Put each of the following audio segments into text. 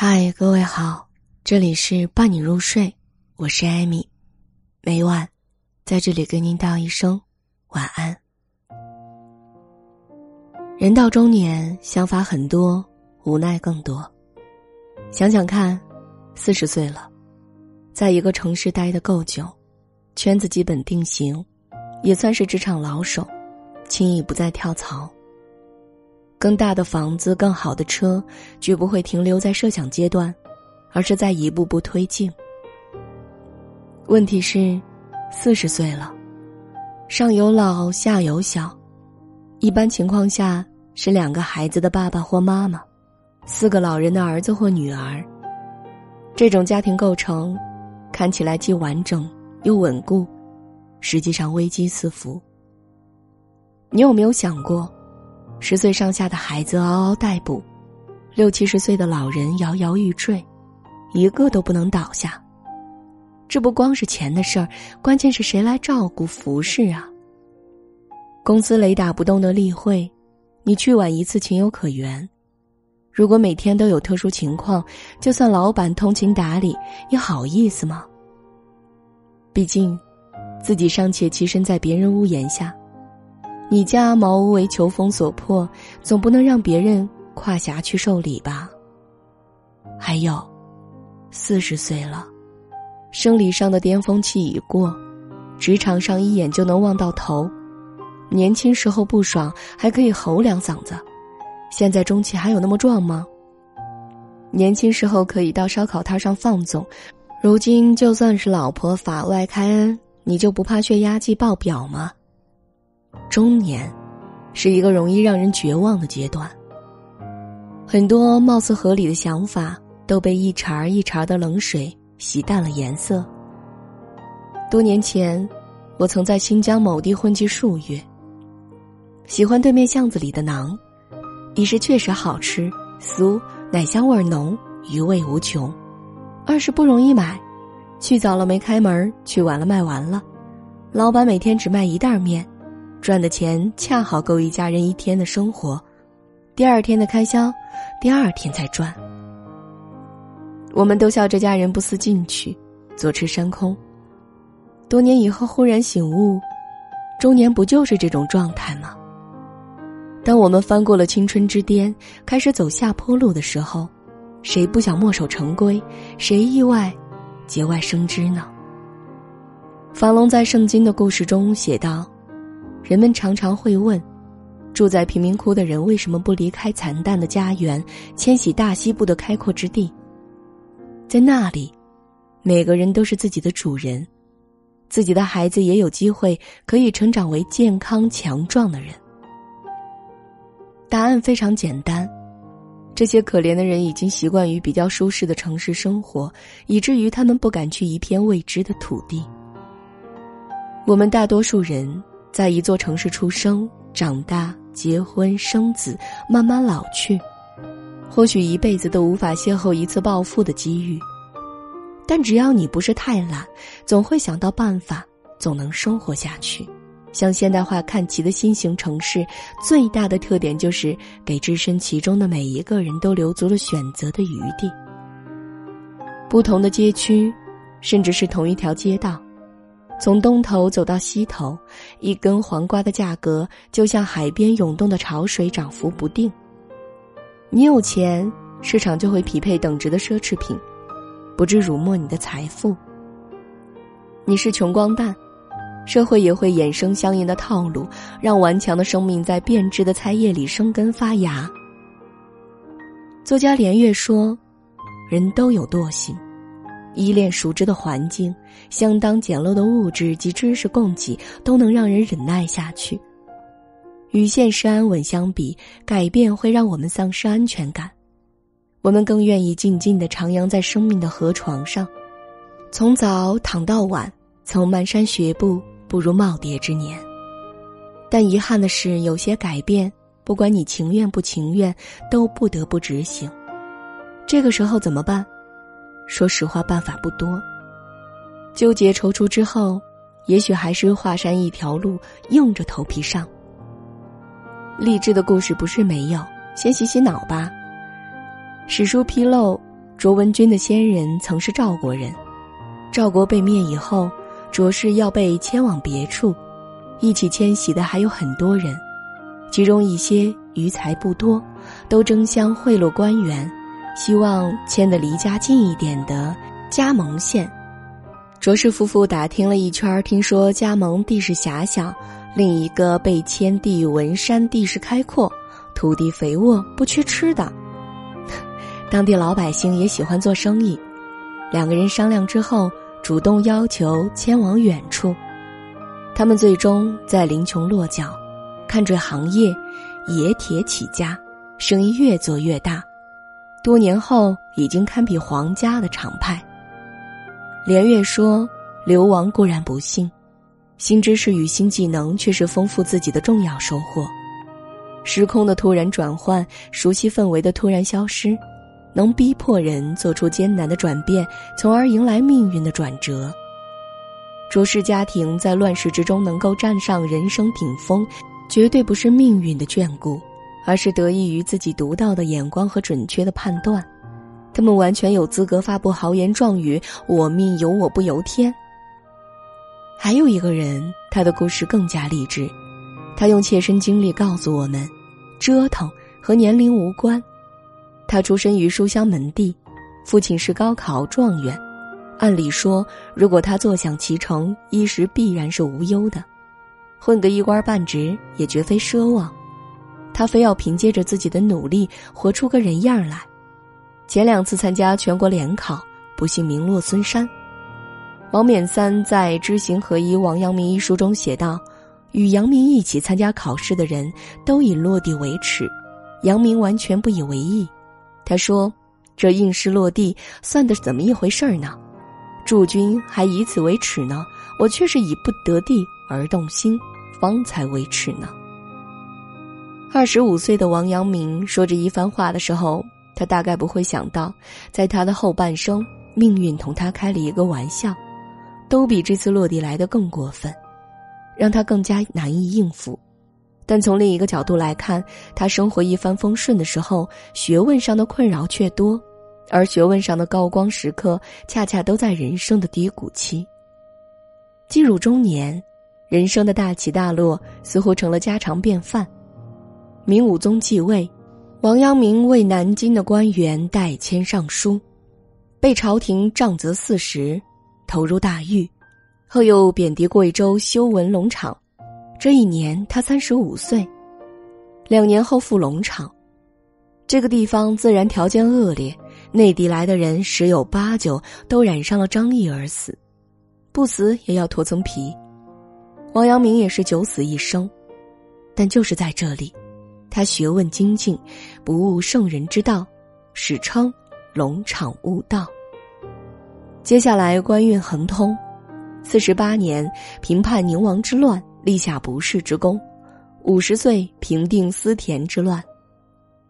嗨，各位好，这里是伴你入睡，我是艾米，每晚在这里跟您道一声晚安。人到中年，想法很多，无奈更多。想想看，四十岁了，在一个城市待得够久，圈子基本定型，也算是职场老手，轻易不再跳槽。更大的房子、更好的车，绝不会停留在设想阶段，而是在一步步推进。问题是，四十岁了，上有老下有小，一般情况下是两个孩子的爸爸或妈妈，四个老人的儿子或女儿。这种家庭构成，看起来既完整又稳固，实际上危机四伏。你有没有想过？十岁上下的孩子嗷嗷待哺，六七十岁的老人摇摇欲坠，一个都不能倒下。这不光是钱的事儿，关键是谁来照顾服侍啊？公司雷打不动的例会，你去晚一次情有可原；如果每天都有特殊情况，就算老板通情达理，也好意思吗？毕竟，自己尚且栖身在别人屋檐下。你家茅屋为求风所迫，总不能让别人跨峡去受礼吧？还有，四十岁了，生理上的巅峰期已过，职场上一眼就能望到头。年轻时候不爽还可以吼两嗓子，现在中期还有那么壮吗？年轻时候可以到烧烤摊上放纵，如今就算是老婆法外开恩，你就不怕血压计爆表吗？中年，是一个容易让人绝望的阶段。很多貌似合理的想法都被一茬一茬的冷水洗淡了颜色。多年前，我曾在新疆某地混迹数月。喜欢对面巷子里的馕，一是确实好吃，酥，奶香味浓，余味无穷；二是不容易买，去早了没开门，去晚了卖完了。老板每天只卖一袋面。赚的钱恰好够一家人一天的生活，第二天的开销，第二天再赚。我们都笑这家人不思进取，坐吃山空。多年以后忽然醒悟，中年不就是这种状态吗？当我们翻过了青春之巅，开始走下坡路的时候，谁不想墨守成规？谁意外节外生枝呢？法龙在圣经的故事中写道。人们常常会问：住在贫民窟的人为什么不离开惨淡的家园，迁徙大西部的开阔之地？在那里，每个人都是自己的主人，自己的孩子也有机会可以成长为健康强壮的人。答案非常简单：这些可怜的人已经习惯于比较舒适的城市生活，以至于他们不敢去一片未知的土地。我们大多数人。在一座城市出生、长大、结婚、生子，慢慢老去，或许一辈子都无法邂逅一次暴富的机遇。但只要你不是太懒，总会想到办法，总能生活下去。向现代化看齐的新型城市，最大的特点就是给置身其中的每一个人都留足了选择的余地。不同的街区，甚至是同一条街道。从东头走到西头，一根黄瓜的价格就像海边涌动的潮水，涨幅不定。你有钱，市场就会匹配等值的奢侈品，不致辱没你的财富。你是穷光蛋，社会也会衍生相应的套路，让顽强的生命在变质的菜叶里生根发芽。作家连岳说：“人都有惰性。”依恋熟知的环境，相当简陋的物质及知识供给都能让人忍耐下去。与现实安稳相比，改变会让我们丧失安全感。我们更愿意静静的徜徉在生命的河床上，从早躺到晚，从蹒跚学步步入耄耋之年。但遗憾的是，有些改变，不管你情愿不情愿，都不得不执行。这个时候怎么办？说实话，办法不多。纠结踌躇之后，也许还是华山一条路，硬着头皮上。励志的故事不是没有，先洗洗脑吧。史书披露，卓文君的先人曾是赵国人，赵国被灭以后，卓氏要被迁往别处，一起迁徙的还有很多人，其中一些余财不多，都争相贿赂官员，希望迁得离家近一点的加盟县。卓氏夫妇打听了一圈，听说加盟地势狭小，另一个被迁地文山地势开阔，土地肥沃，不缺吃的。当地老百姓也喜欢做生意，两个人商量之后，主动要求迁往远处。他们最终在林琼落脚，看准行业，冶铁起家，生意越做越大，多年后已经堪比皇家的厂派。连月说：“流亡固然不幸，新知识与新技能却是丰富自己的重要收获。时空的突然转换，熟悉氛围的突然消失。”能逼迫人做出艰难的转变，从而迎来命运的转折。卓氏家庭在乱世之中能够站上人生顶峰，绝对不是命运的眷顾，而是得益于自己独到的眼光和准确的判断。他们完全有资格发布豪言壮语：“我命由我不由天。”还有一个人，他的故事更加励志，他用切身经历告诉我们：折腾和年龄无关。他出身于书香门第，父亲是高考状元。按理说，如果他坐享其成，衣食必然是无忧的，混个一官半职也绝非奢望。他非要凭借着自己的努力，活出个人样来。前两次参加全国联考，不幸名落孙山。王冕三在《知行合一王阳明》一书中写道：“与杨明一起参加考试的人都以落地为耻，杨明完全不以为意。”他说：“这应试落地算的怎么一回事儿呢？驻军还以此为耻呢，我却是以不得地而动心，方才为耻呢。”二十五岁的王阳明说这一番话的时候，他大概不会想到，在他的后半生，命运同他开了一个玩笑，都比这次落地来的更过分，让他更加难以应付。但从另一个角度来看，他生活一帆风顺的时候，学问上的困扰却多，而学问上的高光时刻，恰恰都在人生的低谷期。进入中年，人生的大起大落似乎成了家常便饭。明武宗继位，王阳明为南京的官员代签上书，被朝廷杖责四十，投入大狱，后又贬谪贵州修文龙场。这一年，他三十五岁。两年后赴龙场，这个地方自然条件恶劣，内地来的人十有八九都染上了张疫而死，不死也要脱层皮。王阳明也是九死一生，但就是在这里，他学问精进，不悟圣人之道，史称龙场悟道。接下来官运亨通，四十八年平叛宁王之乱。立下不世之功，五十岁平定思田之乱。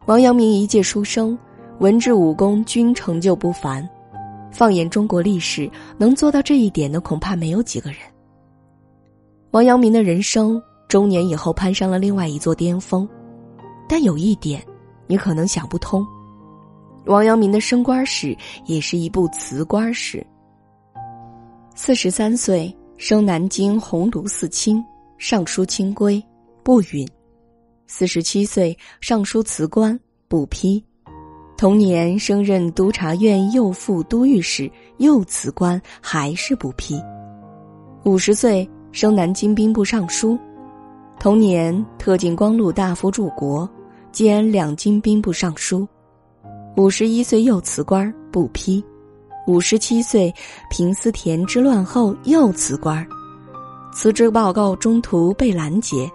王阳明一介书生，文治武功均成就不凡。放眼中国历史，能做到这一点的恐怕没有几个人。王阳明的人生中年以后攀上了另外一座巅峰，但有一点，你可能想不通：王阳明的升官史也是一部辞官史。四十三岁升南京鸿胪寺卿。上书清规，不允；四十七岁上书辞官，不批。同年升任督察院右副都御史，又辞官，还是不批。五十岁升南京兵部尚书，同年特进光禄大夫柱国，兼两京兵部尚书。五十一岁又辞官，不批。五十七岁平思田之乱后又辞官。辞职报告中途被拦截，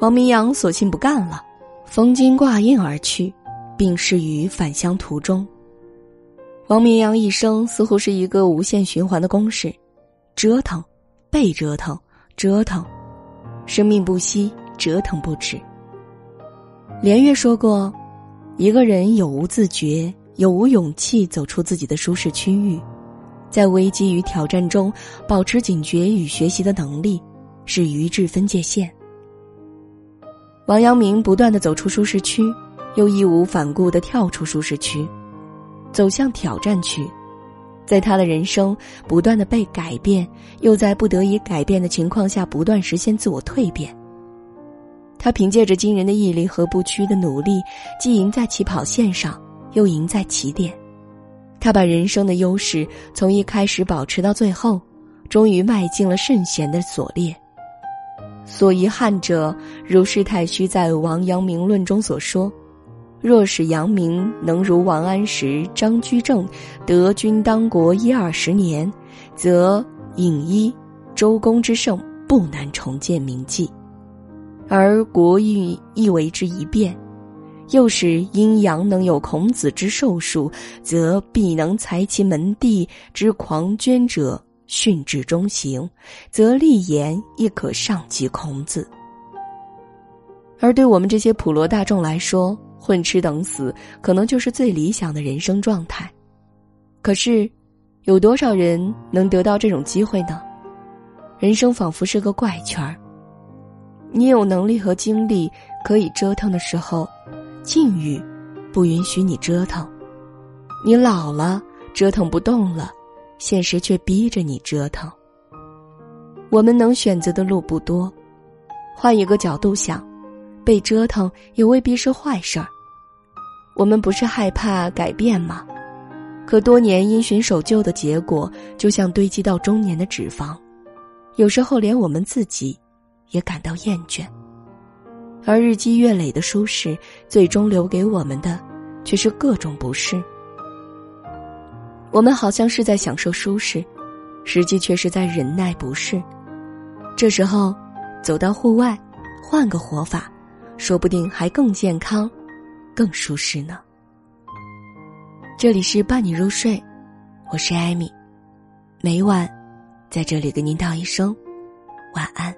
王明阳索性不干了，封金挂印而去，病逝于返乡途中。王明阳一生似乎是一个无限循环的公式，折腾，被折腾，折腾，生命不息，折腾不止。连月说过，一个人有无自觉，有无勇气走出自己的舒适区域。在危机与挑战中，保持警觉与学习的能力，是愚智分界线。王阳明不断的走出舒适区，又义无反顾的跳出舒适区。走向挑战区，在他的人生不断的被改变，又在不得已改变的情况下不断实现自我蜕变。他凭借着惊人的毅力和不屈的努力，既赢在起跑线上，又赢在起点。他把人生的优势从一开始保持到最后，终于迈进了圣贤的所列。所遗憾者，如是太虚在《王阳明论》中所说：“若使阳明能如王安石、张居正得君当国一二十年，则尹一、周公之盛不难重建名迹。而国运亦为之一变，又使阴阳能有孔子之寿数，则必能裁其门第之狂捐者。”训至中行，则立言亦可上及孔子。而对我们这些普罗大众来说，混吃等死可能就是最理想的人生状态。可是，有多少人能得到这种机会呢？人生仿佛是个怪圈儿，你有能力和精力可以折腾的时候，境遇不允许你折腾；你老了，折腾不动了。现实却逼着你折腾。我们能选择的路不多，换一个角度想，被折腾也未必是坏事儿。我们不是害怕改变吗？可多年因循守旧的结果，就像堆积到中年的脂肪，有时候连我们自己也感到厌倦。而日积月累的舒适，最终留给我们的，却是各种不适。我们好像是在享受舒适，实际却是在忍耐不适。这时候，走到户外，换个活法，说不定还更健康、更舒适呢。这里是伴你入睡，我是艾米，每晚在这里给您道一声晚安。